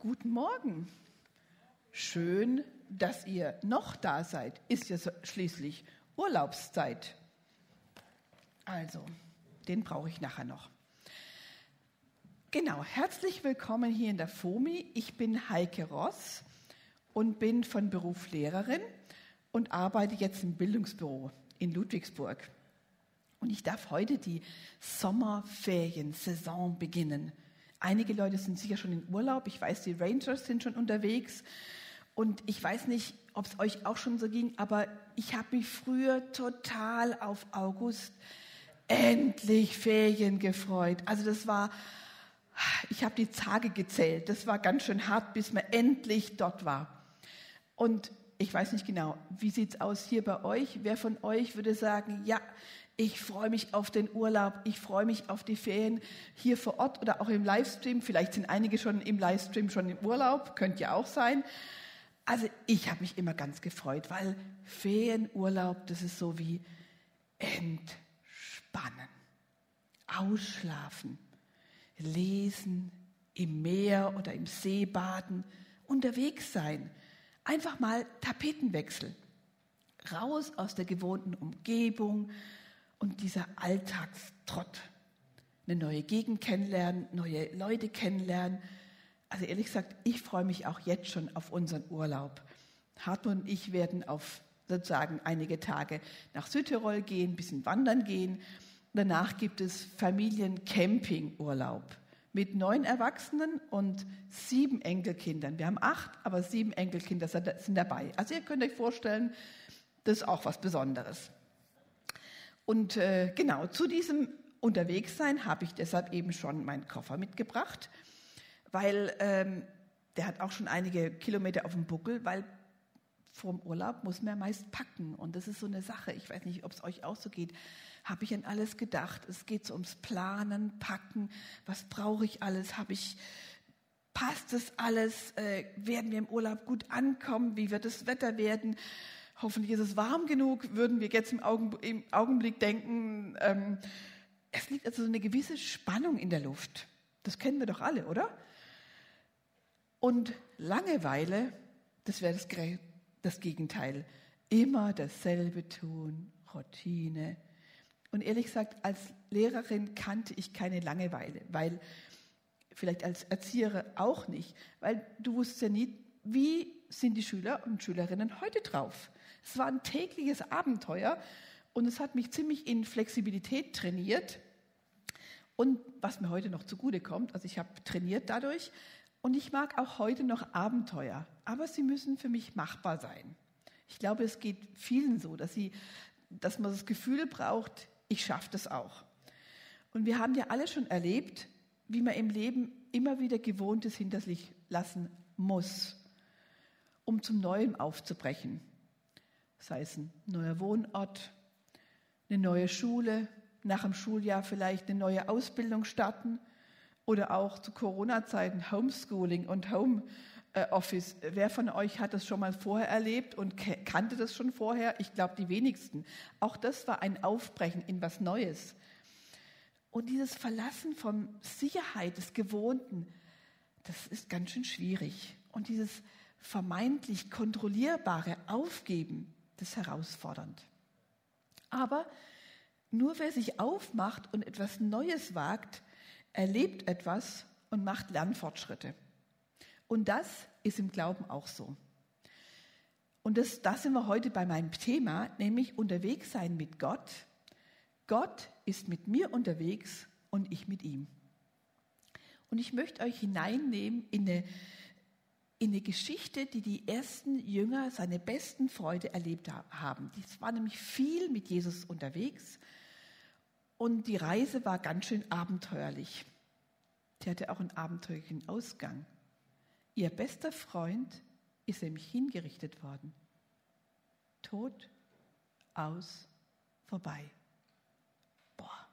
Guten Morgen. Schön, dass ihr noch da seid. Ist ja schließlich Urlaubszeit. Also, den brauche ich nachher noch. Genau, herzlich willkommen hier in der FOMI. Ich bin Heike Ross und bin von Beruf Lehrerin und arbeite jetzt im Bildungsbüro in Ludwigsburg. Und ich darf heute die Sommerferiensaison beginnen. Einige Leute sind sicher schon in Urlaub. Ich weiß, die Rangers sind schon unterwegs. Und ich weiß nicht, ob es euch auch schon so ging, aber ich habe mich früher total auf August endlich Ferien gefreut. Also das war, ich habe die Tage gezählt. Das war ganz schön hart, bis man endlich dort war. Und ich weiß nicht genau, wie sieht's aus hier bei euch? Wer von euch würde sagen, ja, ich freue mich auf den Urlaub, ich freue mich auf die Ferien hier vor Ort oder auch im Livestream. Vielleicht sind einige schon im Livestream schon im Urlaub, könnte ja auch sein. Also ich habe mich immer ganz gefreut, weil Ferienurlaub, das ist so wie entspannen, ausschlafen, lesen, im Meer oder im See baden, unterwegs sein, einfach mal Tapetenwechsel, raus aus der gewohnten Umgebung, und dieser Alltagstrott. Eine neue Gegend kennenlernen, neue Leute kennenlernen. Also ehrlich gesagt, ich freue mich auch jetzt schon auf unseren Urlaub. Hartmut und ich werden auf sozusagen einige Tage nach Südtirol gehen, ein bisschen wandern gehen. Danach gibt es Familiencampingurlaub mit neun Erwachsenen und sieben Enkelkindern. Wir haben acht, aber sieben Enkelkinder sind dabei. Also ihr könnt euch vorstellen, das ist auch was Besonderes. Und äh, genau zu diesem Unterwegssein habe ich deshalb eben schon meinen Koffer mitgebracht, weil ähm, der hat auch schon einige Kilometer auf dem Buckel, weil vorm Urlaub muss man meist packen. Und das ist so eine Sache, ich weiß nicht, ob es euch auch so geht. Habe ich an alles gedacht? Es geht so ums Planen, Packen. Was brauche ich alles? Habe ich, passt das alles? Äh, werden wir im Urlaub gut ankommen? Wie wird das Wetter werden? Hoffentlich ist es warm genug, würden wir jetzt im, Augen, im Augenblick denken. Ähm, es liegt also eine gewisse Spannung in der Luft. Das kennen wir doch alle, oder? Und Langeweile, das wäre das, das Gegenteil. Immer dasselbe tun, Routine. Und ehrlich gesagt, als Lehrerin kannte ich keine Langeweile, weil vielleicht als Erzieher auch nicht, weil du wusstest ja nie, wie sind die Schüler und Schülerinnen heute drauf. Es war ein tägliches Abenteuer und es hat mich ziemlich in Flexibilität trainiert. Und was mir heute noch zugute kommt, also ich habe trainiert dadurch und ich mag auch heute noch Abenteuer, aber sie müssen für mich machbar sein. Ich glaube, es geht vielen so, dass, sie, dass man das Gefühl braucht, ich schaffe das auch. Und wir haben ja alle schon erlebt, wie man im Leben immer wieder Gewohntes hinter sich lassen muss, um zum Neuen aufzubrechen sei es ein neuer Wohnort, eine neue Schule, nach dem Schuljahr vielleicht eine neue Ausbildung starten oder auch zu Corona-Zeiten Homeschooling und Homeoffice. Wer von euch hat das schon mal vorher erlebt und kannte das schon vorher? Ich glaube, die wenigsten. Auch das war ein Aufbrechen in was Neues. Und dieses Verlassen von Sicherheit, des Gewohnten, das ist ganz schön schwierig. Und dieses vermeintlich kontrollierbare Aufgeben, das ist herausfordernd. Aber nur wer sich aufmacht und etwas Neues wagt, erlebt etwas und macht Lernfortschritte. Und das ist im Glauben auch so. Und das, das sind wir heute bei meinem Thema, nämlich unterwegs sein mit Gott. Gott ist mit mir unterwegs und ich mit ihm. Und ich möchte euch hineinnehmen in eine in eine Geschichte, die die ersten Jünger, seine besten Freunde erlebt haben. Die war nämlich viel mit Jesus unterwegs und die Reise war ganz schön abenteuerlich. Die hatte auch einen abenteuerlichen Ausgang. Ihr bester Freund ist nämlich hingerichtet worden. Tod, aus, vorbei. Boah.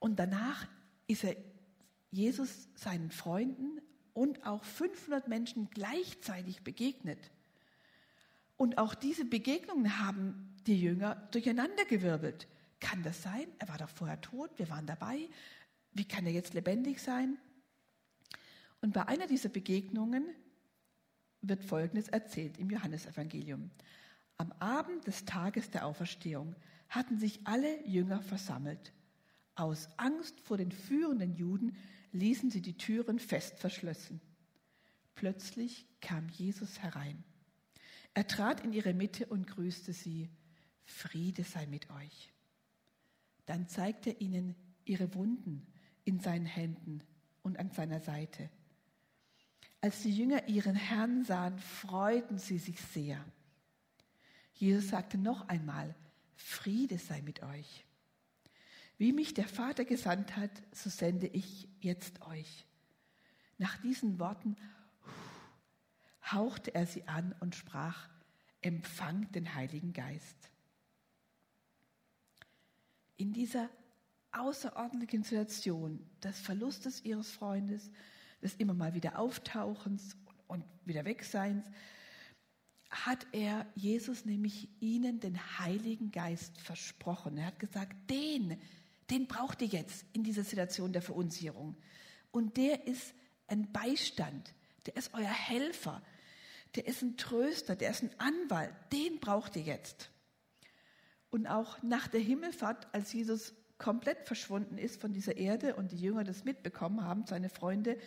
Und danach ist er Jesus seinen Freunden und auch 500 Menschen gleichzeitig begegnet. Und auch diese Begegnungen haben die Jünger durcheinandergewirbelt. Kann das sein? Er war doch vorher tot, wir waren dabei. Wie kann er jetzt lebendig sein? Und bei einer dieser Begegnungen wird Folgendes erzählt im Johannesevangelium. Am Abend des Tages der Auferstehung hatten sich alle Jünger versammelt. Aus Angst vor den führenden Juden ließen sie die Türen fest verschlossen. Plötzlich kam Jesus herein. Er trat in ihre Mitte und grüßte sie. Friede sei mit euch. Dann zeigte er ihnen ihre Wunden in seinen Händen und an seiner Seite. Als die Jünger ihren Herrn sahen, freuten sie sich sehr. Jesus sagte noch einmal, Friede sei mit euch. Wie mich der Vater gesandt hat, so sende ich jetzt euch. Nach diesen Worten hauchte er sie an und sprach, empfangt den Heiligen Geist. In dieser außerordentlichen Situation des Verlustes ihres Freundes, des immer mal wieder Auftauchens und wieder Wegseins, hat er Jesus nämlich ihnen den Heiligen Geist versprochen. Er hat gesagt, den, den braucht ihr jetzt in dieser Situation der Verunsicherung. Und der ist ein Beistand, der ist euer Helfer, der ist ein Tröster, der ist ein Anwalt, den braucht ihr jetzt. Und auch nach der Himmelfahrt, als Jesus komplett verschwunden ist von dieser Erde und die Jünger das mitbekommen haben, seine Freunde,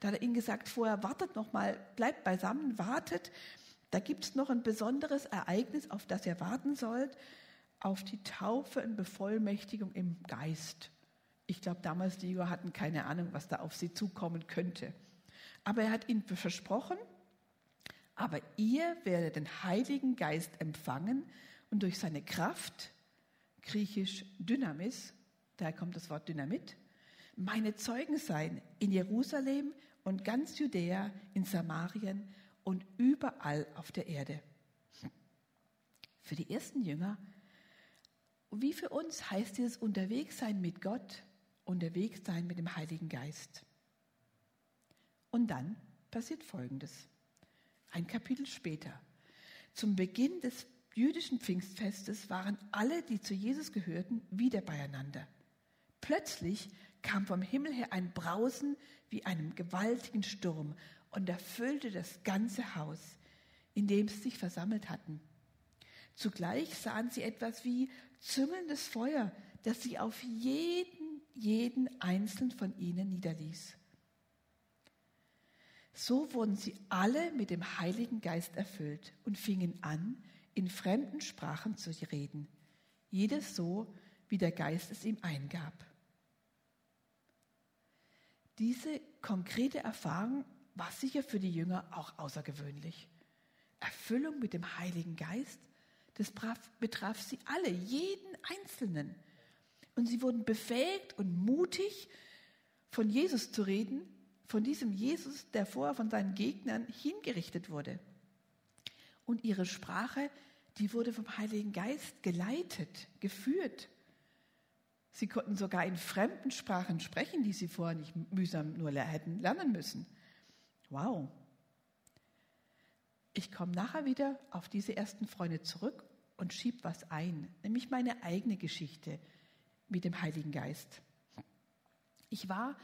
da hat er ihnen gesagt, vorher wartet noch mal, bleibt beisammen, wartet. Da gibt es noch ein besonderes Ereignis, auf das ihr warten sollt, auf die Taufe und Bevollmächtigung im Geist. Ich glaube, damals die Jünger hatten keine Ahnung, was da auf sie zukommen könnte. Aber er hat ihnen versprochen, aber ihr werdet den Heiligen Geist empfangen und durch seine Kraft, griechisch Dynamis, daher kommt das Wort Dynamit, meine Zeugen sein in Jerusalem und ganz Judäa, in Samarien und überall auf der Erde. Für die ersten Jünger, wie für uns heißt dieses Unterwegssein mit Gott, Unterwegssein mit dem Heiligen Geist. Und dann passiert Folgendes. Ein Kapitel später. Zum Beginn des jüdischen Pfingstfestes waren alle, die zu Jesus gehörten, wieder beieinander. Plötzlich kam vom Himmel her ein Brausen wie einem gewaltigen Sturm und erfüllte das ganze Haus, in dem sie sich versammelt hatten. Zugleich sahen sie etwas wie züngelndes Feuer, das sie auf jeden, jeden einzelnen von ihnen niederließ. So wurden sie alle mit dem Heiligen Geist erfüllt und fingen an, in fremden Sprachen zu reden, jedes so, wie der Geist es ihm eingab. Diese konkrete Erfahrung war sicher für die Jünger auch außergewöhnlich. Erfüllung mit dem Heiligen Geist, das betraf sie alle, jeden Einzelnen. Und sie wurden befähigt und mutig, von Jesus zu reden, von diesem Jesus, der vorher von seinen Gegnern hingerichtet wurde. Und ihre Sprache, die wurde vom Heiligen Geist geleitet, geführt. Sie konnten sogar in fremden Sprachen sprechen, die sie vorher nicht mühsam nur hätten lernen müssen. Wow. Ich komme nachher wieder auf diese ersten Freunde zurück und schieb was ein, nämlich meine eigene Geschichte mit dem Heiligen Geist. Ich war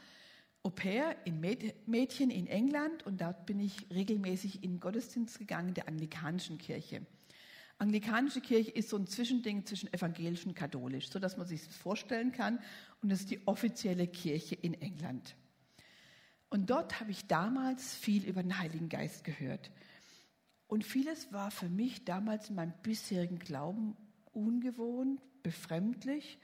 Au pair in Mädchen in England und dort bin ich regelmäßig in Gottesdienst gegangen der anglikanischen Kirche. Anglikanische Kirche ist so ein Zwischending zwischen evangelisch und katholisch, so dass man sich das vorstellen kann. Und es ist die offizielle Kirche in England. Und dort habe ich damals viel über den Heiligen Geist gehört. Und vieles war für mich damals in meinem bisherigen Glauben ungewohnt, befremdlich.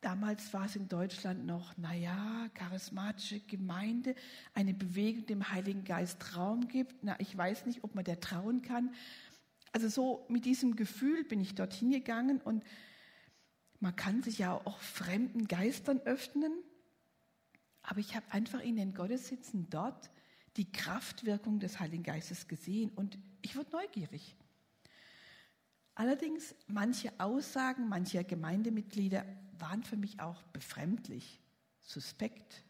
Damals war es in Deutschland noch, naja, charismatische Gemeinde, eine Bewegung, dem Heiligen Geist Raum gibt. Na, ich weiß nicht, ob man der trauen kann. Also so mit diesem Gefühl bin ich dorthin gegangen und man kann sich ja auch fremden Geistern öffnen. Aber ich habe einfach in den Gottesdiensten dort die Kraftwirkung des Heiligen Geistes gesehen und ich wurde neugierig. Allerdings manche Aussagen mancher Gemeindemitglieder waren für mich auch befremdlich, suspekt.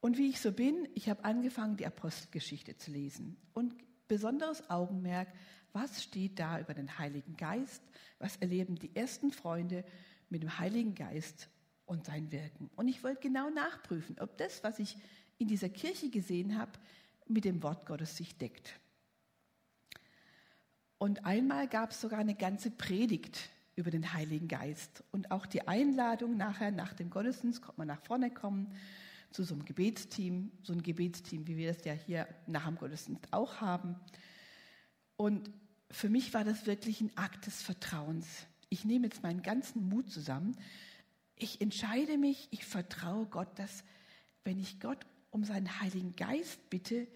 Und wie ich so bin, ich habe angefangen, die Apostelgeschichte zu lesen. Und besonderes Augenmerk, was steht da über den Heiligen Geist? Was erleben die ersten Freunde mit dem Heiligen Geist und sein Wirken? Und ich wollte genau nachprüfen, ob das, was ich in dieser Kirche gesehen habe, mit dem Wort Gottes sich deckt. Und einmal gab es sogar eine ganze Predigt über den Heiligen Geist und auch die Einladung nachher nach dem Gottesdienst, kommt man nach vorne kommen zu so einem Gebetsteam, so ein Gebetsteam, wie wir das ja hier nach dem Gottesdienst auch haben. Und für mich war das wirklich ein Akt des Vertrauens. Ich nehme jetzt meinen ganzen Mut zusammen. Ich entscheide mich, ich vertraue Gott, dass wenn ich Gott um seinen Heiligen Geist bitte,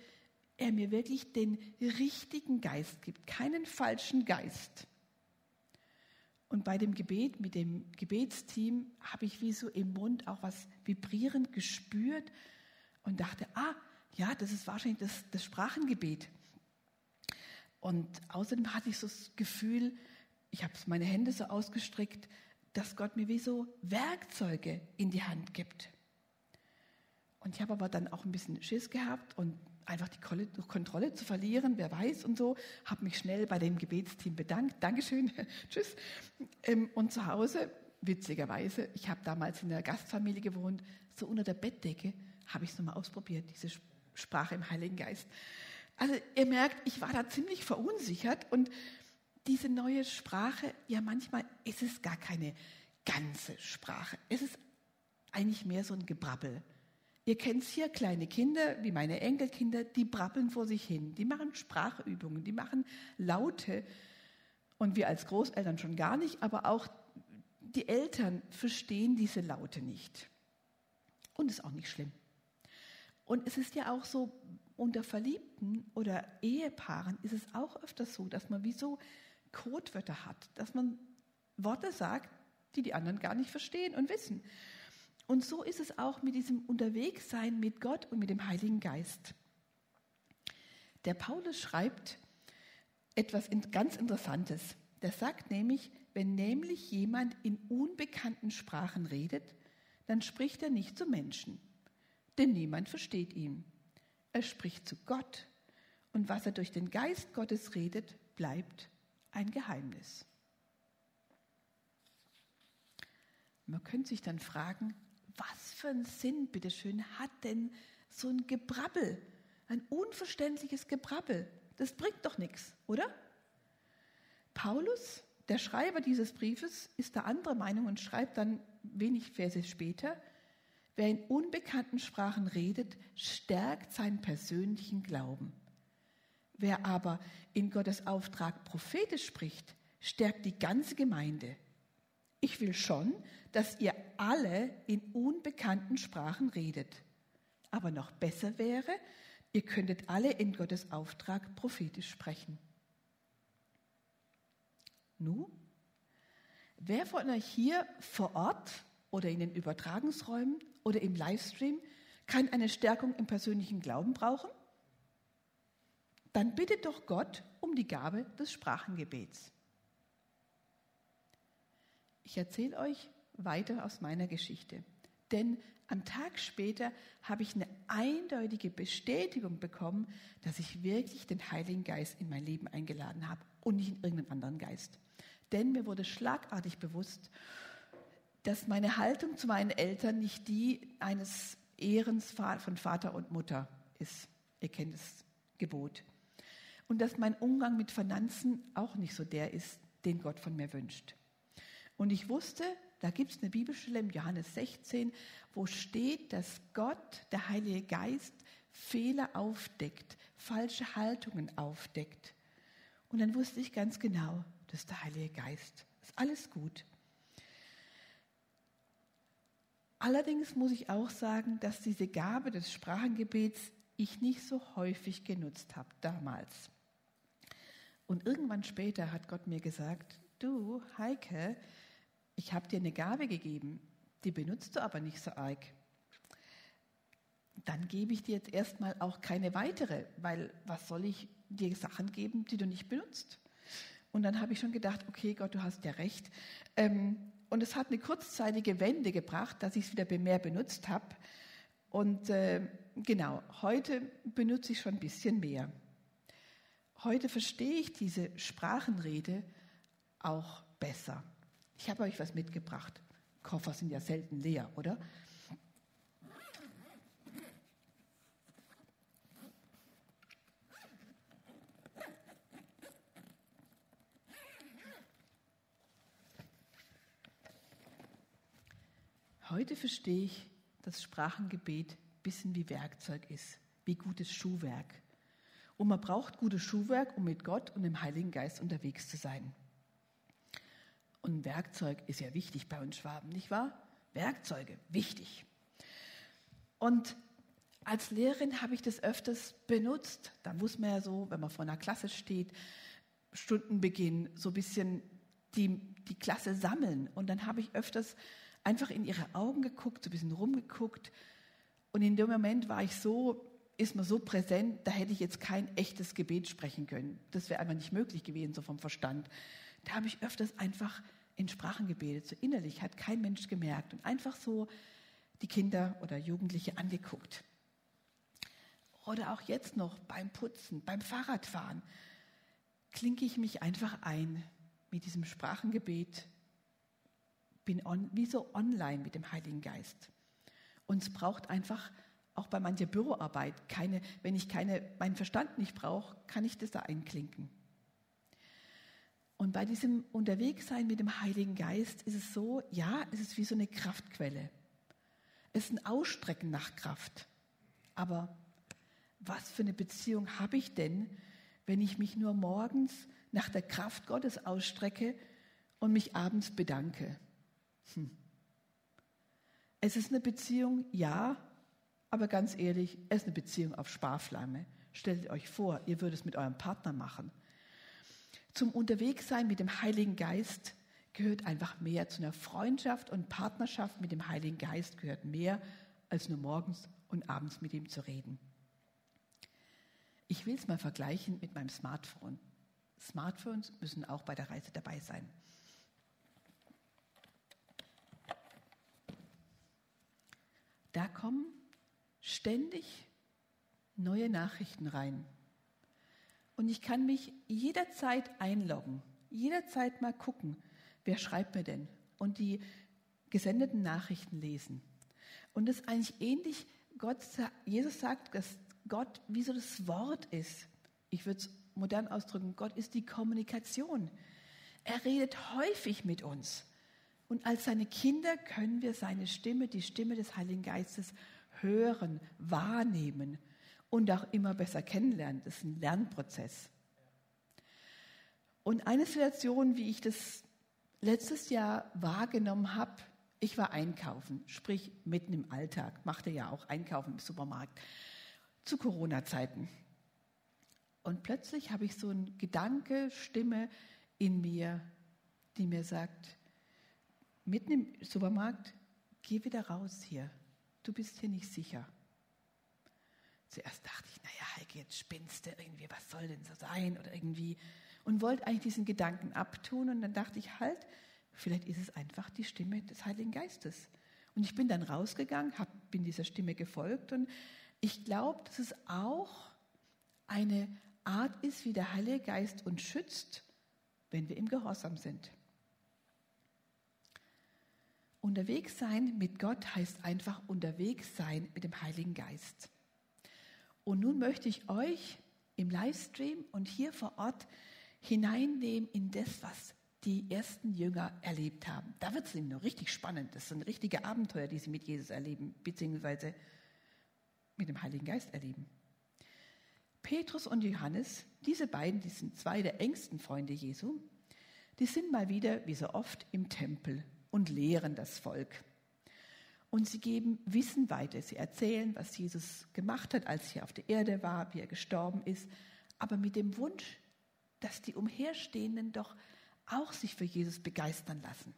er mir wirklich den richtigen Geist gibt, keinen falschen Geist. Und bei dem Gebet mit dem Gebetsteam habe ich wie so im Mund auch was vibrierend gespürt und dachte, ah, ja, das ist wahrscheinlich das, das Sprachengebet. Und außerdem hatte ich so das Gefühl, ich habe meine Hände so ausgestreckt, dass Gott mir wie so Werkzeuge in die Hand gibt. Und ich habe aber dann auch ein bisschen Schiss gehabt und einfach die Kontrolle zu verlieren, wer weiß und so, habe mich schnell bei dem Gebetsteam bedankt. Dankeschön, tschüss. Ähm, und zu Hause, witzigerweise, ich habe damals in der Gastfamilie gewohnt, so unter der Bettdecke habe ich es nochmal ausprobiert, diese Sprache im Heiligen Geist. Also ihr merkt, ich war da ziemlich verunsichert und diese neue Sprache, ja manchmal ist es gar keine ganze Sprache. Es ist eigentlich mehr so ein Gebrabbel. Ihr kennt es hier, kleine Kinder, wie meine Enkelkinder, die brabbeln vor sich hin, die machen Sprachübungen, die machen Laute. Und wir als Großeltern schon gar nicht, aber auch die Eltern verstehen diese Laute nicht. Und ist auch nicht schlimm. Und es ist ja auch so, unter Verliebten oder Ehepaaren ist es auch öfters so, dass man wie so Codewörter hat, dass man Worte sagt, die die anderen gar nicht verstehen und wissen. Und so ist es auch mit diesem Unterwegssein mit Gott und mit dem Heiligen Geist. Der Paulus schreibt etwas ganz Interessantes. Der sagt nämlich, wenn nämlich jemand in unbekannten Sprachen redet, dann spricht er nicht zu Menschen, denn niemand versteht ihn. Er spricht zu Gott und was er durch den Geist Gottes redet, bleibt ein Geheimnis. Man könnte sich dann fragen, was für einen Sinn, bitteschön, hat denn so ein Gebrabbel, ein unverständliches Gebrabbel? Das bringt doch nichts, oder? Paulus, der Schreiber dieses Briefes, ist der andere Meinung und schreibt dann wenig Verse später, wer in unbekannten Sprachen redet, stärkt seinen persönlichen Glauben. Wer aber in Gottes Auftrag prophetisch spricht, stärkt die ganze Gemeinde. Ich will schon, dass ihr alle in unbekannten Sprachen redet. Aber noch besser wäre, ihr könntet alle in Gottes Auftrag prophetisch sprechen. Nu, wer von euch hier vor Ort oder in den Übertragungsräumen oder im Livestream kann eine Stärkung im persönlichen Glauben brauchen? Dann bittet doch Gott um die Gabe des Sprachengebets. Ich erzähle euch weiter aus meiner Geschichte. Denn am Tag später habe ich eine eindeutige Bestätigung bekommen, dass ich wirklich den Heiligen Geist in mein Leben eingeladen habe und nicht in irgendeinen anderen Geist. Denn mir wurde schlagartig bewusst, dass meine Haltung zu meinen Eltern nicht die eines Ehrens von Vater und Mutter ist. Ihr kennt das Gebot. Und dass mein Umgang mit Finanzen auch nicht so der ist, den Gott von mir wünscht. Und ich wusste, da gibt es eine Bibelstelle im Johannes 16, wo steht, dass Gott, der Heilige Geist, Fehler aufdeckt, falsche Haltungen aufdeckt. Und dann wusste ich ganz genau, das ist der Heilige Geist. Ist alles gut. Allerdings muss ich auch sagen, dass diese Gabe des Sprachengebets ich nicht so häufig genutzt habe damals. Und irgendwann später hat Gott mir gesagt, du Heike, ich habe dir eine Gabe gegeben, die benutzt du aber nicht so arg. Dann gebe ich dir jetzt erstmal auch keine weitere, weil was soll ich dir Sachen geben, die du nicht benutzt? Und dann habe ich schon gedacht, okay, Gott, du hast ja recht. Ähm, und es hat eine kurzzeitige Wende gebracht, dass ich es wieder mehr benutzt habe. Und äh, genau, heute benutze ich schon ein bisschen mehr. Heute verstehe ich diese Sprachenrede auch besser. Ich habe euch was mitgebracht. Koffer sind ja selten leer, oder? Heute verstehe ich, dass Sprachengebet ein bisschen wie Werkzeug ist, wie gutes Schuhwerk. Und man braucht gutes Schuhwerk, um mit Gott und dem Heiligen Geist unterwegs zu sein. Und Werkzeug ist ja wichtig bei uns Schwaben, nicht wahr? Werkzeuge, wichtig. Und als Lehrerin habe ich das öfters benutzt. Da muss man ja so, wenn man vor einer Klasse steht, Stundenbeginn so ein bisschen die, die Klasse sammeln. Und dann habe ich öfters einfach in ihre Augen geguckt, so ein bisschen rumgeguckt. Und in dem Moment war ich so, ist man so präsent, da hätte ich jetzt kein echtes Gebet sprechen können. Das wäre einfach nicht möglich gewesen, so vom Verstand. Da habe ich öfters einfach in Sprachen gebetet, so innerlich, hat kein Mensch gemerkt und einfach so die Kinder oder Jugendliche angeguckt. Oder auch jetzt noch beim Putzen, beim Fahrradfahren, klinke ich mich einfach ein mit diesem Sprachengebet, bin on, wie so online mit dem Heiligen Geist. Und es braucht einfach auch bei mancher Büroarbeit keine, wenn ich keine, meinen Verstand nicht brauche, kann ich das da einklinken. Und bei diesem Unterwegssein mit dem Heiligen Geist ist es so, ja, es ist wie so eine Kraftquelle. Es ist ein Ausstrecken nach Kraft. Aber was für eine Beziehung habe ich denn, wenn ich mich nur morgens nach der Kraft Gottes ausstrecke und mich abends bedanke? Hm. Es ist eine Beziehung, ja, aber ganz ehrlich, es ist eine Beziehung auf Sparflamme. Stellt euch vor, ihr würdet es mit eurem Partner machen. Zum Unterwegssein mit dem Heiligen Geist gehört einfach mehr. Zu einer Freundschaft und Partnerschaft mit dem Heiligen Geist gehört mehr, als nur morgens und abends mit ihm zu reden. Ich will es mal vergleichen mit meinem Smartphone. Smartphones müssen auch bei der Reise dabei sein. Da kommen ständig neue Nachrichten rein. Und ich kann mich jederzeit einloggen, jederzeit mal gucken, wer schreibt mir denn und die gesendeten Nachrichten lesen. Und das ist eigentlich ähnlich, Gott, Jesus sagt, dass Gott wie so das Wort ist. Ich würde es modern ausdrücken, Gott ist die Kommunikation. Er redet häufig mit uns. Und als seine Kinder können wir seine Stimme, die Stimme des Heiligen Geistes, hören, wahrnehmen und auch immer besser kennenlernen. Das ist ein Lernprozess. Und eine Situation, wie ich das letztes Jahr wahrgenommen habe, ich war einkaufen, sprich mitten im Alltag, machte ja auch einkaufen im Supermarkt zu Corona-Zeiten. Und plötzlich habe ich so eine Gedanke, Stimme in mir, die mir sagt, mitten im Supermarkt, geh wieder raus hier du bist hier nicht sicher. Zuerst dachte ich, naja, Heike, jetzt spinnst du irgendwie, was soll denn so sein oder irgendwie. Und wollte eigentlich diesen Gedanken abtun und dann dachte ich, halt, vielleicht ist es einfach die Stimme des Heiligen Geistes. Und ich bin dann rausgegangen, hab, bin dieser Stimme gefolgt und ich glaube, dass es auch eine Art ist, wie der Heilige Geist uns schützt, wenn wir im Gehorsam sind. Unterwegs sein mit Gott heißt einfach unterwegs sein mit dem Heiligen Geist. Und nun möchte ich euch im Livestream und hier vor Ort hineinnehmen in das, was die ersten Jünger erlebt haben. Da wird es ihnen noch richtig spannend. Das sind richtige Abenteuer, die sie mit Jesus erleben, beziehungsweise mit dem Heiligen Geist erleben. Petrus und Johannes, diese beiden, die sind zwei der engsten Freunde Jesu, die sind mal wieder, wie so oft, im Tempel und lehren das Volk. Und sie geben Wissen weiter. Sie erzählen, was Jesus gemacht hat, als er auf der Erde war, wie er gestorben ist, aber mit dem Wunsch, dass die Umherstehenden doch auch sich für Jesus begeistern lassen.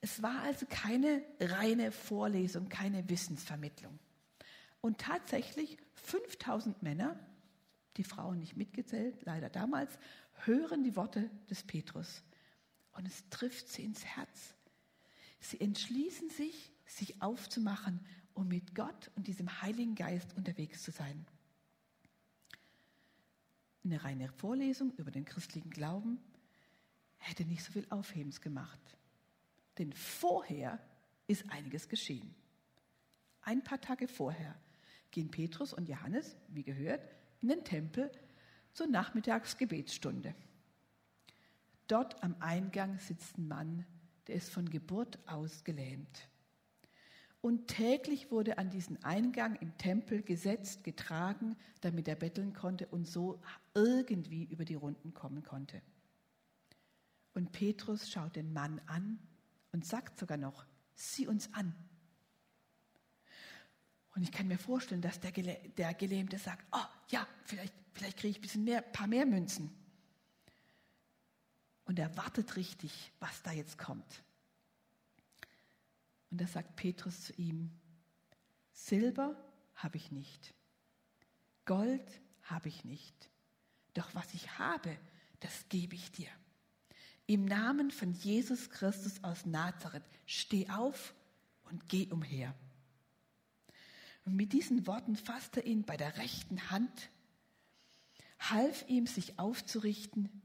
Es war also keine reine Vorlesung, keine Wissensvermittlung. Und tatsächlich 5000 Männer, die Frauen nicht mitgezählt, leider damals, hören die Worte des Petrus. Und es trifft sie ins Herz. Sie entschließen sich, sich aufzumachen, um mit Gott und diesem Heiligen Geist unterwegs zu sein. Eine reine Vorlesung über den christlichen Glauben hätte nicht so viel Aufhebens gemacht. Denn vorher ist einiges geschehen. Ein paar Tage vorher gehen Petrus und Johannes, wie gehört, in den Tempel zur Nachmittagsgebetsstunde. Dort am Eingang sitzt ein Mann, der ist von Geburt aus gelähmt. Und täglich wurde an diesen Eingang im Tempel gesetzt, getragen, damit er betteln konnte und so irgendwie über die Runden kommen konnte. Und Petrus schaut den Mann an und sagt sogar noch, sieh uns an. Und ich kann mir vorstellen, dass der, Gele der Gelähmte sagt, oh ja, vielleicht, vielleicht kriege ich ein bisschen mehr, paar mehr Münzen. Und er wartet richtig, was da jetzt kommt. Und da sagt Petrus zu ihm, Silber habe ich nicht, Gold habe ich nicht, doch was ich habe, das gebe ich dir. Im Namen von Jesus Christus aus Nazareth, steh auf und geh umher. Und mit diesen Worten fasste er ihn bei der rechten Hand, half ihm, sich aufzurichten,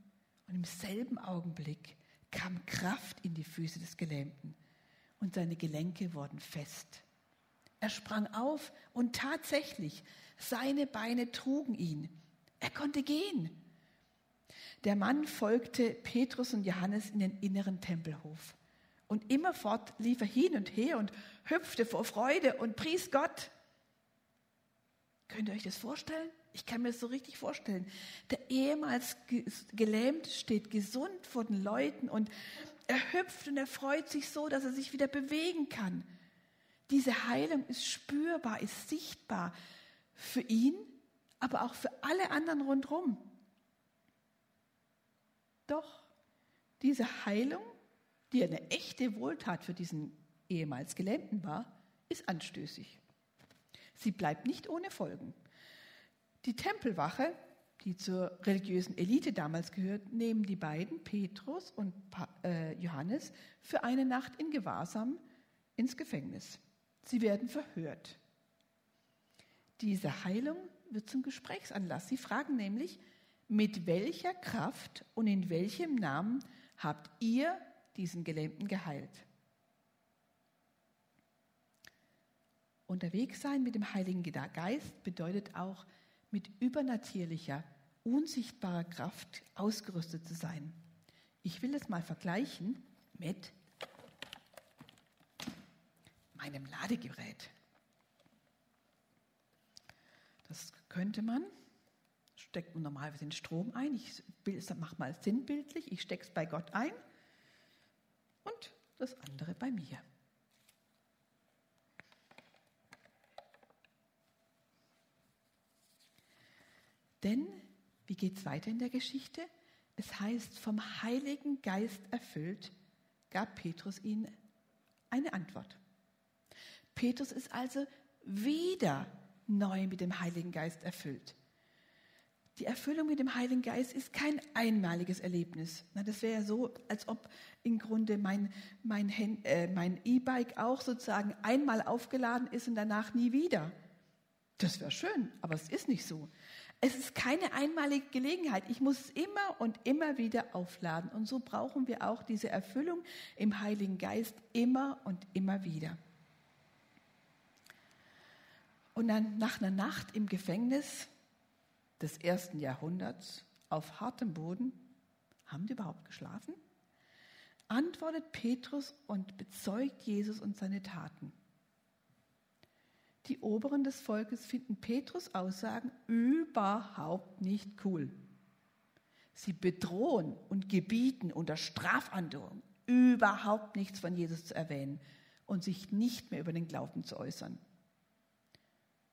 und im selben Augenblick kam Kraft in die Füße des Gelähmten und seine Gelenke wurden fest. Er sprang auf und tatsächlich, seine Beine trugen ihn. Er konnte gehen. Der Mann folgte Petrus und Johannes in den inneren Tempelhof. Und immerfort lief er hin und her und hüpfte vor Freude und pries Gott. Könnt ihr euch das vorstellen? Ich kann mir das so richtig vorstellen. Der ehemals gelähmt steht gesund vor den Leuten und er hüpft und er freut sich so, dass er sich wieder bewegen kann. Diese Heilung ist spürbar, ist sichtbar für ihn, aber auch für alle anderen rundherum. Doch diese Heilung, die eine echte Wohltat für diesen ehemals Gelähmten war, ist anstößig. Sie bleibt nicht ohne Folgen. Die Tempelwache, die zur religiösen Elite damals gehört, nehmen die beiden, Petrus und äh, Johannes, für eine Nacht in Gewahrsam ins Gefängnis. Sie werden verhört. Diese Heilung wird zum Gesprächsanlass. Sie fragen nämlich, mit welcher Kraft und in welchem Namen habt ihr diesen Gelähmten geheilt? Unterwegs sein mit dem Heiligen Geist bedeutet auch, mit übernatürlicher, unsichtbarer Kraft ausgerüstet zu sein. Ich will es mal vergleichen mit meinem Ladegerät. Das könnte man, steckt man normalerweise den Strom ein. Ich mache mal sinnbildlich, ich stecke es bei Gott ein und das andere bei mir. Denn, wie geht es weiter in der Geschichte? Es heißt, vom Heiligen Geist erfüllt, gab Petrus ihnen eine Antwort. Petrus ist also wieder neu mit dem Heiligen Geist erfüllt. Die Erfüllung mit dem Heiligen Geist ist kein einmaliges Erlebnis. das wäre ja so, als ob im Grunde mein, mein, äh, mein E-Bike auch sozusagen einmal aufgeladen ist und danach nie wieder. Das wäre schön, aber es ist nicht so. Es ist keine einmalige Gelegenheit. Ich muss es immer und immer wieder aufladen. Und so brauchen wir auch diese Erfüllung im Heiligen Geist immer und immer wieder. Und dann nach einer Nacht im Gefängnis des ersten Jahrhunderts auf hartem Boden, haben die überhaupt geschlafen? Antwortet Petrus und bezeugt Jesus und seine Taten. Die Oberen des Volkes finden Petrus Aussagen überhaupt nicht cool. Sie bedrohen und gebieten unter Strafandrohung überhaupt nichts von Jesus zu erwähnen und sich nicht mehr über den Glauben zu äußern.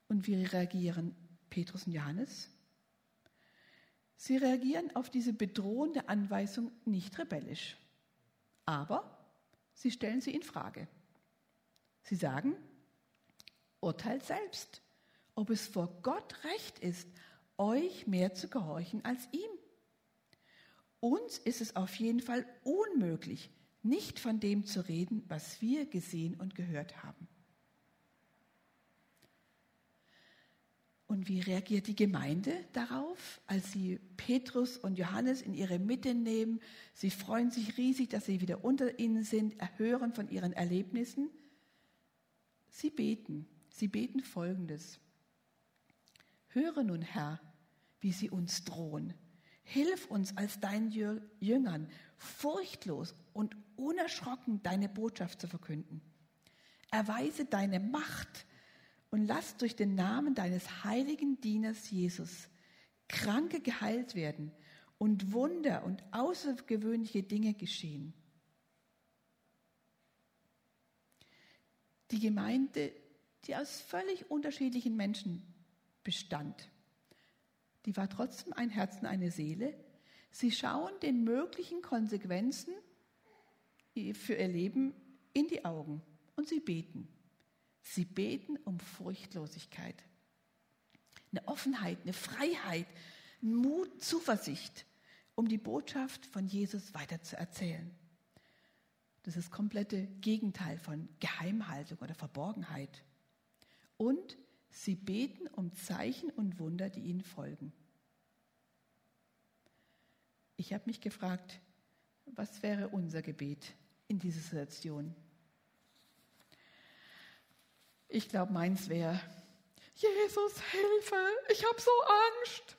Und wie reagieren Petrus und Johannes? Sie reagieren auf diese bedrohende Anweisung nicht rebellisch, aber sie stellen sie in Frage. Sie sagen, urteilt selbst, ob es vor Gott recht ist, euch mehr zu gehorchen als ihm. Uns ist es auf jeden Fall unmöglich, nicht von dem zu reden, was wir gesehen und gehört haben. Und wie reagiert die Gemeinde darauf, als sie Petrus und Johannes in ihre Mitte nehmen? Sie freuen sich riesig, dass sie wieder unter ihnen sind, erhören von ihren Erlebnissen. Sie beten Sie beten folgendes. Höre nun, Herr, wie sie uns drohen. Hilf uns als deinen Jüngern, furchtlos und unerschrocken deine Botschaft zu verkünden. Erweise deine Macht und lass durch den Namen deines heiligen Dieners Jesus Kranke geheilt werden und Wunder und außergewöhnliche Dinge geschehen. Die Gemeinde, die aus völlig unterschiedlichen Menschen bestand, die war trotzdem ein Herz und eine Seele. Sie schauen den möglichen Konsequenzen für ihr Leben in die Augen und sie beten. Sie beten um Furchtlosigkeit, eine Offenheit, eine Freiheit, Mut, Zuversicht, um die Botschaft von Jesus weiter zu erzählen. Das ist das komplette Gegenteil von Geheimhaltung oder Verborgenheit. Und sie beten um Zeichen und Wunder, die ihnen folgen. Ich habe mich gefragt, was wäre unser Gebet in dieser Situation? Ich glaube, meins wäre, Jesus, Hilfe, ich habe so Angst.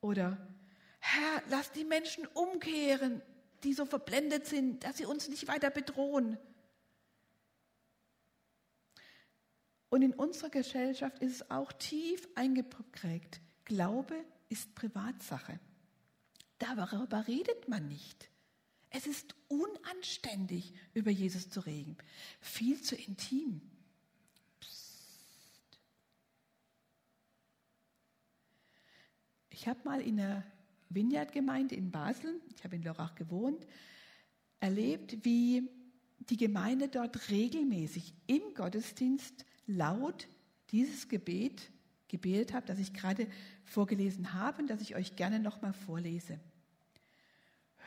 Oder, Herr, lass die Menschen umkehren, die so verblendet sind, dass sie uns nicht weiter bedrohen. Und in unserer Gesellschaft ist es auch tief eingeprägt. Glaube ist Privatsache. Darüber redet man nicht. Es ist unanständig, über Jesus zu reden. Viel zu intim. Psst. Ich habe mal in einer Vineyard-Gemeinde in Basel, ich habe in Lorach gewohnt, erlebt, wie die Gemeinde dort regelmäßig im Gottesdienst laut dieses Gebet gebetet hat, das ich gerade vorgelesen habe und das ich euch gerne nochmal vorlese.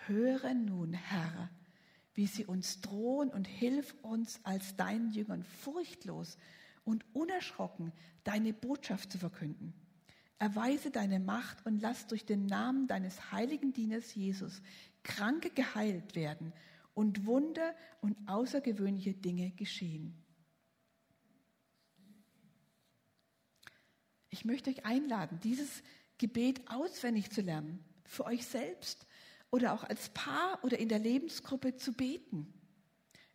Höre nun, Herr, wie sie uns drohen und hilf uns als deinen Jüngern furchtlos und unerschrocken deine Botschaft zu verkünden. Erweise deine Macht und lass durch den Namen deines heiligen Dieners Jesus Kranke geheilt werden und Wunder und außergewöhnliche Dinge geschehen. Ich möchte euch einladen, dieses Gebet auswendig zu lernen, für euch selbst oder auch als Paar oder in der Lebensgruppe zu beten.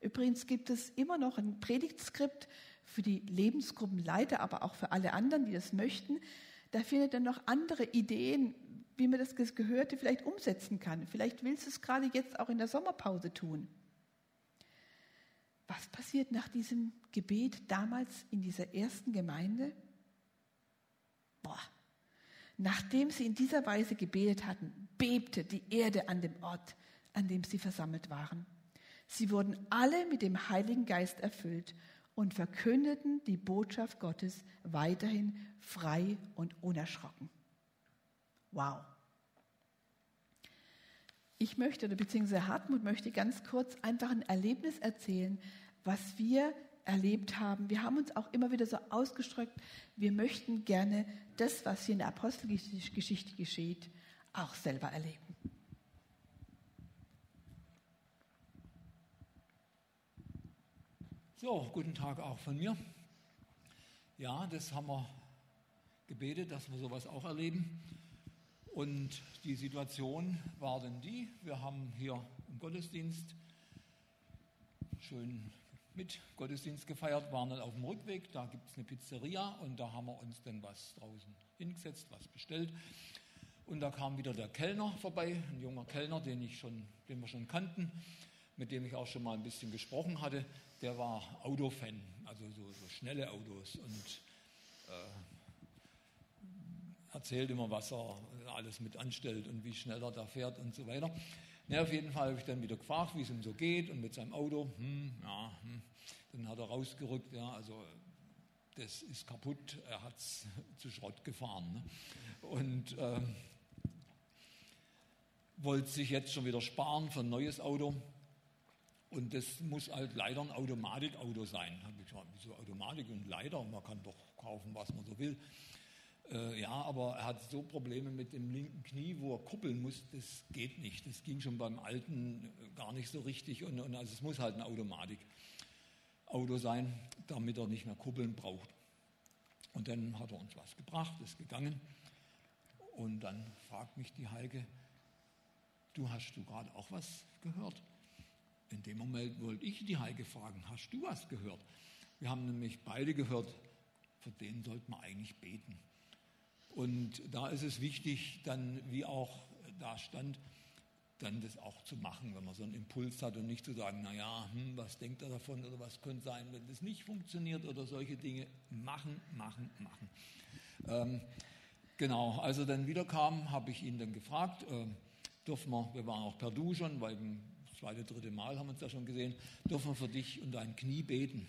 Übrigens gibt es immer noch ein Predigtskript für die Lebensgruppenleiter, aber auch für alle anderen, die das möchten. Da findet ihr noch andere Ideen, wie man das Gehörte vielleicht umsetzen kann. Vielleicht willst du es gerade jetzt auch in der Sommerpause tun. Was passiert nach diesem Gebet damals in dieser ersten Gemeinde? Boah, Nachdem sie in dieser Weise gebetet hatten, bebte die Erde an dem Ort, an dem sie versammelt waren. Sie wurden alle mit dem Heiligen Geist erfüllt und verkündeten die Botschaft Gottes weiterhin frei und unerschrocken. Wow. Ich möchte, oder beziehungsweise Hartmut möchte ganz kurz einfach ein Erlebnis erzählen, was wir erlebt haben. Wir haben uns auch immer wieder so ausgestreckt, wir möchten gerne das, was hier in der Apostelgeschichte geschieht, auch selber erleben. So, guten Tag auch von mir. Ja, das haben wir gebetet, dass wir sowas auch erleben. Und die Situation war denn die, wir haben hier im Gottesdienst schön mit Gottesdienst gefeiert, waren dann auf dem Rückweg, da gibt es eine Pizzeria und da haben wir uns dann was draußen hingesetzt, was bestellt. Und da kam wieder der Kellner vorbei, ein junger Kellner, den, ich schon, den wir schon kannten, mit dem ich auch schon mal ein bisschen gesprochen hatte. Der war Autofan, also so, so schnelle Autos und äh, erzählt immer, was er alles mit anstellt und wie schnell er da fährt und so weiter. Ja, auf jeden Fall habe ich dann wieder gefragt, wie es ihm so geht und mit seinem Auto. Hm, ja, hm. Dann hat er rausgerückt, ja, also das ist kaputt, er hat es zu Schrott gefahren. Ne? Und äh, wollte sich jetzt schon wieder sparen für ein neues Auto. Und das muss halt leider ein Automatikauto sein. Habe ich gesagt, wieso Automatik und leider? Man kann doch kaufen, was man so will. Äh, ja, aber er hat so Probleme mit dem linken Knie, wo er kuppeln muss, das geht nicht. Das ging schon beim alten äh, gar nicht so richtig. Und, und also es muss halt ein Automatikauto sein, damit er nicht mehr kuppeln braucht. Und dann hat er uns was gebracht, ist gegangen. Und dann fragt mich die Heike, du hast du gerade auch was gehört? In dem Moment wollte ich die Heike fragen, hast du was gehört? Wir haben nämlich beide gehört, für den sollte man eigentlich beten. Und da ist es wichtig, dann, wie auch da stand, dann das auch zu machen, wenn man so einen Impuls hat und nicht zu sagen, naja, hm, was denkt er davon oder was könnte sein, wenn das nicht funktioniert oder solche Dinge. Machen, machen, machen. Ähm, genau, als er dann wieder kam, habe ich ihn dann gefragt, äh, dürfen wir, wir waren auch per Du schon, weil das zweite, dritte Mal haben wir uns da schon gesehen, dürfen wir für dich und dein Knie beten.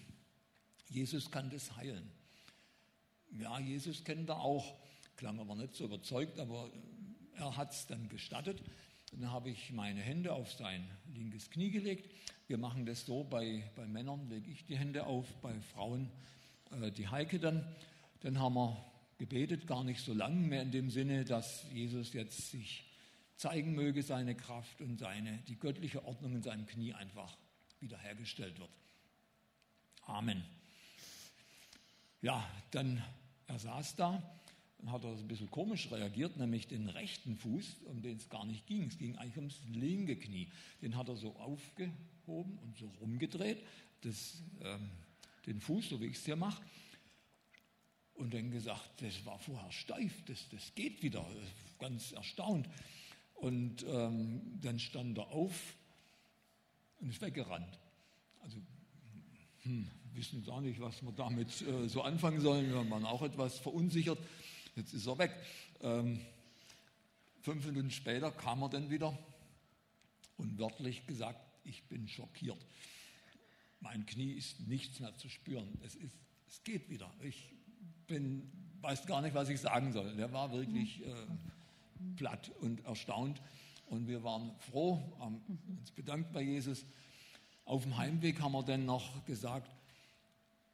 Jesus kann das heilen. Ja, Jesus kennt er auch. Klang aber nicht so überzeugt, aber er hat es dann gestattet. Dann habe ich meine Hände auf sein linkes Knie gelegt. Wir machen das so, bei, bei Männern lege ich die Hände auf, bei Frauen äh, die Heike dann. Dann haben wir gebetet, gar nicht so lang mehr in dem Sinne, dass Jesus jetzt sich zeigen möge, seine Kraft und seine, die göttliche Ordnung in seinem Knie einfach wiederhergestellt wird. Amen. Ja, dann, er saß da dann hat er ein bisschen komisch reagiert, nämlich den rechten Fuß, um den es gar nicht ging. Es ging eigentlich ums linke Knie. Den hat er so aufgehoben und so rumgedreht, das, ähm, den Fuß, so wie ich es hier mache. Und dann gesagt, das war vorher steif, das, das geht wieder. Ganz erstaunt. Und ähm, dann stand er auf und ist weggerannt. Also, hm, wissen gar nicht, was wir damit äh, so anfangen sollen. Wir waren auch etwas verunsichert. Jetzt ist er weg. Ähm, fünf Minuten später kam er dann wieder und wörtlich gesagt, ich bin schockiert. Mein Knie ist nichts mehr zu spüren. Es, ist, es geht wieder. Ich bin, weiß gar nicht, was ich sagen soll. Der war wirklich äh, platt und erstaunt. Und wir waren froh, haben uns bedankt bei Jesus. Auf dem Heimweg haben wir dann noch gesagt,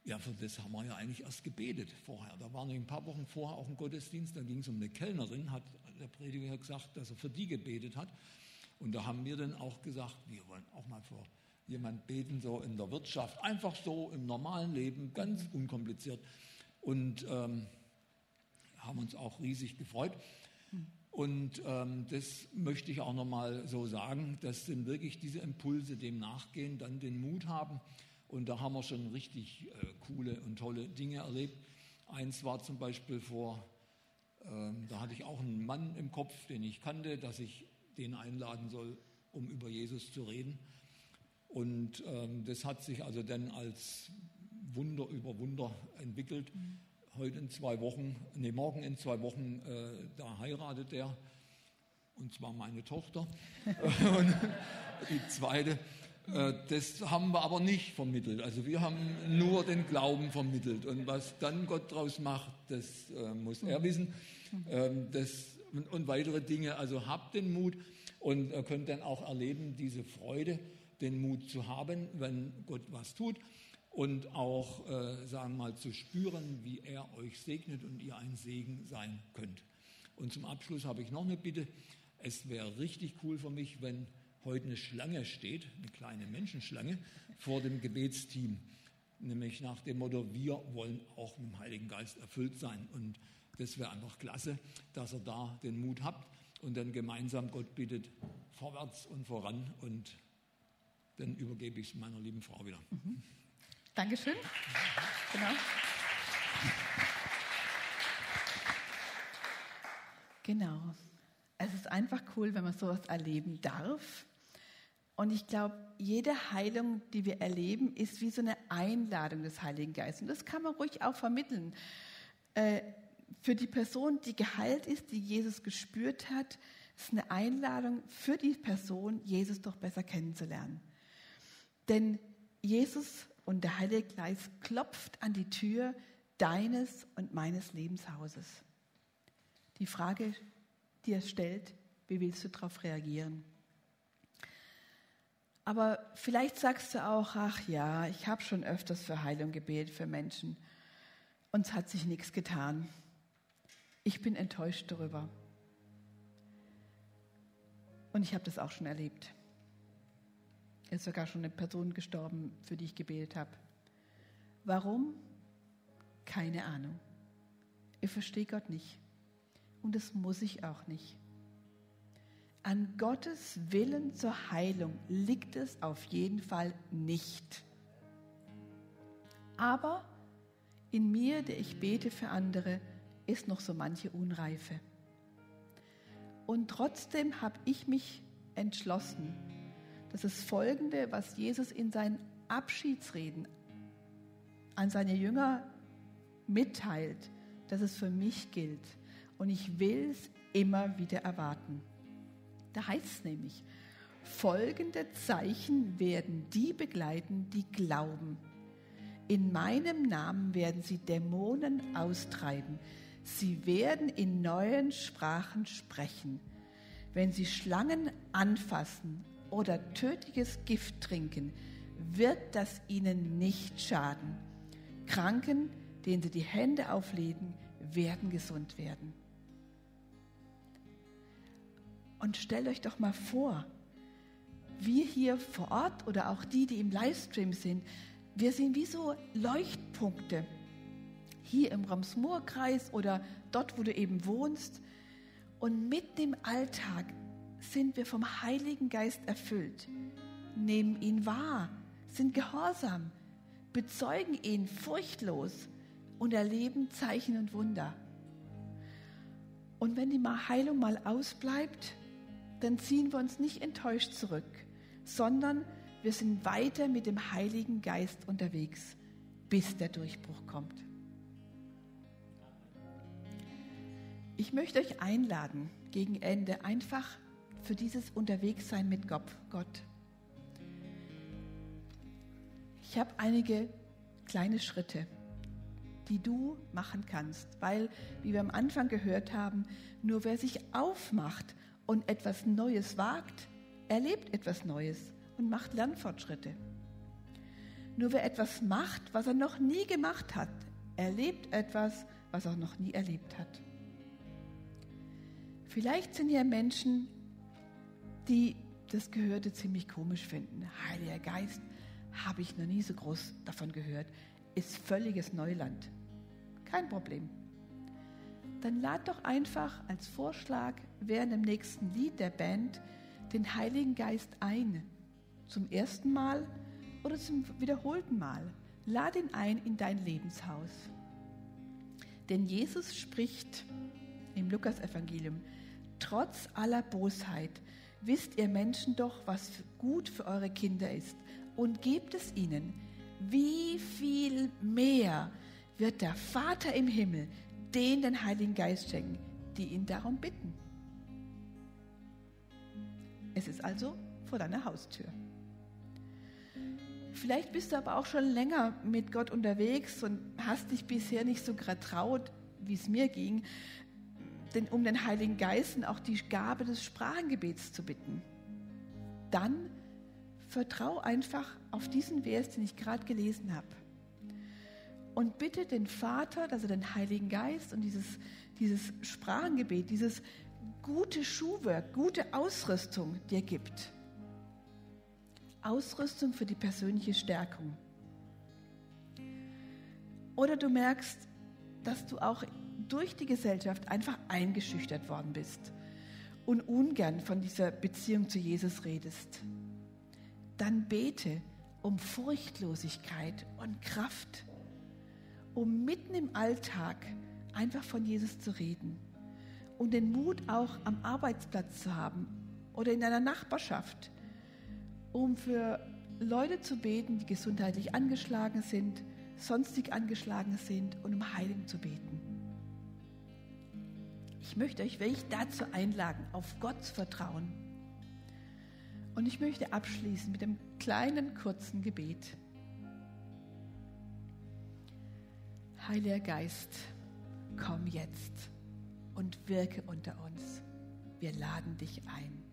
ja, für das haben wir ja eigentlich erst gebetet vorher. Da waren ein paar Wochen vorher auch ein Gottesdienst, da ging es um eine Kellnerin, hat der Prediger gesagt, dass er für die gebetet hat. Und da haben wir dann auch gesagt, wir wollen auch mal für jemanden beten, so in der Wirtschaft, einfach so im normalen Leben, ganz unkompliziert. Und ähm, haben uns auch riesig gefreut. Und ähm, das möchte ich auch nochmal so sagen, das sind wirklich diese Impulse, dem nachgehen, dann den Mut haben, und da haben wir schon richtig äh, coole und tolle Dinge erlebt. Eins war zum Beispiel vor, ähm, da hatte ich auch einen Mann im Kopf, den ich kannte, dass ich den einladen soll, um über Jesus zu reden. Und ähm, das hat sich also dann als Wunder über Wunder entwickelt. Mhm. Heute in zwei Wochen, nee, morgen in zwei Wochen, äh, da heiratet er. Und zwar meine Tochter. und die zweite. Äh, das haben wir aber nicht vermittelt. Also wir haben nur den Glauben vermittelt. Und was dann Gott daraus macht, das äh, muss er wissen. Ähm, das, und, weitere Dinge. Also habt den Mut und ihr könnt dann auch erleben, diese Freude, den Mut zu haben, wenn Gott was tut. Und auch, äh, sagen wir mal, zu spüren, wie er euch segnet und ihr ein Segen sein könnt. Und zum Abschluss habe ich noch eine Bitte. Es wäre richtig cool für mich, wenn heute eine Schlange steht, eine kleine Menschenschlange, vor dem Gebetsteam. Nämlich nach dem Motto, wir wollen auch mit dem Heiligen Geist erfüllt sein. Und das wäre einfach klasse, dass ihr da den Mut habt und dann gemeinsam Gott bittet, vorwärts und voran. Und dann übergebe ich es meiner lieben Frau wieder. Mhm. Dankeschön. Genau. Genau. Es ist einfach cool, wenn man sowas erleben darf. Und ich glaube, jede Heilung, die wir erleben, ist wie so eine Einladung des Heiligen Geistes. Und das kann man ruhig auch vermitteln. Äh, für die Person, die geheilt ist, die Jesus gespürt hat, ist eine Einladung für die Person, Jesus doch besser kennenzulernen. Denn Jesus und der Heilige Geist klopft an die Tür deines und meines Lebenshauses. Die Frage, die er stellt, wie willst du darauf reagieren? Aber vielleicht sagst du auch, ach ja, ich habe schon öfters für Heilung gebetet für Menschen und es hat sich nichts getan. Ich bin enttäuscht darüber. Und ich habe das auch schon erlebt. Es ist sogar schon eine Person gestorben, für die ich gebetet habe. Warum? Keine Ahnung. Ich verstehe Gott nicht. Und das muss ich auch nicht. An Gottes Willen zur Heilung liegt es auf jeden Fall nicht. Aber in mir, der ich bete für andere, ist noch so manche Unreife. Und trotzdem habe ich mich entschlossen, dass das Folgende, was Jesus in seinen Abschiedsreden an seine Jünger mitteilt, dass es für mich gilt. Und ich will es immer wieder erwarten. Da heißt es nämlich, folgende Zeichen werden die begleiten, die glauben. In meinem Namen werden sie Dämonen austreiben. Sie werden in neuen Sprachen sprechen. Wenn sie Schlangen anfassen oder tödliches Gift trinken, wird das ihnen nicht schaden. Kranken, denen sie die Hände auflegen, werden gesund werden. Und stellt euch doch mal vor, wir hier vor Ort oder auch die, die im Livestream sind, wir sind wie so Leuchtpunkte hier im Ramsmur-Kreis oder dort, wo du eben wohnst. Und mit dem Alltag sind wir vom Heiligen Geist erfüllt, nehmen ihn wahr, sind gehorsam, bezeugen ihn furchtlos und erleben Zeichen und Wunder. Und wenn die Heilung mal ausbleibt, dann ziehen wir uns nicht enttäuscht zurück, sondern wir sind weiter mit dem Heiligen Geist unterwegs, bis der Durchbruch kommt. Ich möchte euch einladen, gegen Ende einfach für dieses Unterwegssein mit Gott. Ich habe einige kleine Schritte, die du machen kannst, weil, wie wir am Anfang gehört haben, nur wer sich aufmacht und etwas Neues wagt, erlebt etwas Neues und macht Lernfortschritte. Nur wer etwas macht, was er noch nie gemacht hat, erlebt etwas, was er noch nie erlebt hat. Vielleicht sind hier Menschen, die das Gehörte ziemlich komisch finden. Heiliger Geist, habe ich noch nie so groß davon gehört, ist völliges Neuland. Kein Problem. Dann lad doch einfach als Vorschlag während dem nächsten Lied der Band den Heiligen Geist ein. Zum ersten Mal oder zum wiederholten Mal. Lad ihn ein in dein Lebenshaus. Denn Jesus spricht im Lukasevangelium, trotz aller Bosheit wisst ihr Menschen doch, was gut für eure Kinder ist und gebt es ihnen, wie viel mehr wird der Vater im Himmel denen den Heiligen Geist schenken, die ihn darum bitten. Es ist also vor deiner Haustür. Vielleicht bist du aber auch schon länger mit Gott unterwegs und hast dich bisher nicht so traut, wie es mir ging, denn um den Heiligen Geist und auch die Gabe des Sprachengebets zu bitten. Dann vertrau einfach auf diesen Vers, den ich gerade gelesen habe. Und bitte den Vater, dass er den Heiligen Geist und dieses, dieses Sprachengebet, dieses gute Schuhwerk, gute Ausrüstung dir gibt. Ausrüstung für die persönliche Stärkung. Oder du merkst, dass du auch durch die Gesellschaft einfach eingeschüchtert worden bist und ungern von dieser Beziehung zu Jesus redest dann bete um Furchtlosigkeit und Kraft, um mitten im Alltag einfach von Jesus zu reden und den Mut auch am Arbeitsplatz zu haben oder in einer Nachbarschaft, um für Leute zu beten, die gesundheitlich angeschlagen sind, sonstig angeschlagen sind und um Heilung zu beten. Ich möchte euch wirklich dazu einladen, auf Gott zu vertrauen und ich möchte abschließen mit einem kleinen, kurzen Gebet. Heiliger Geist, komm jetzt und wirke unter uns. Wir laden dich ein.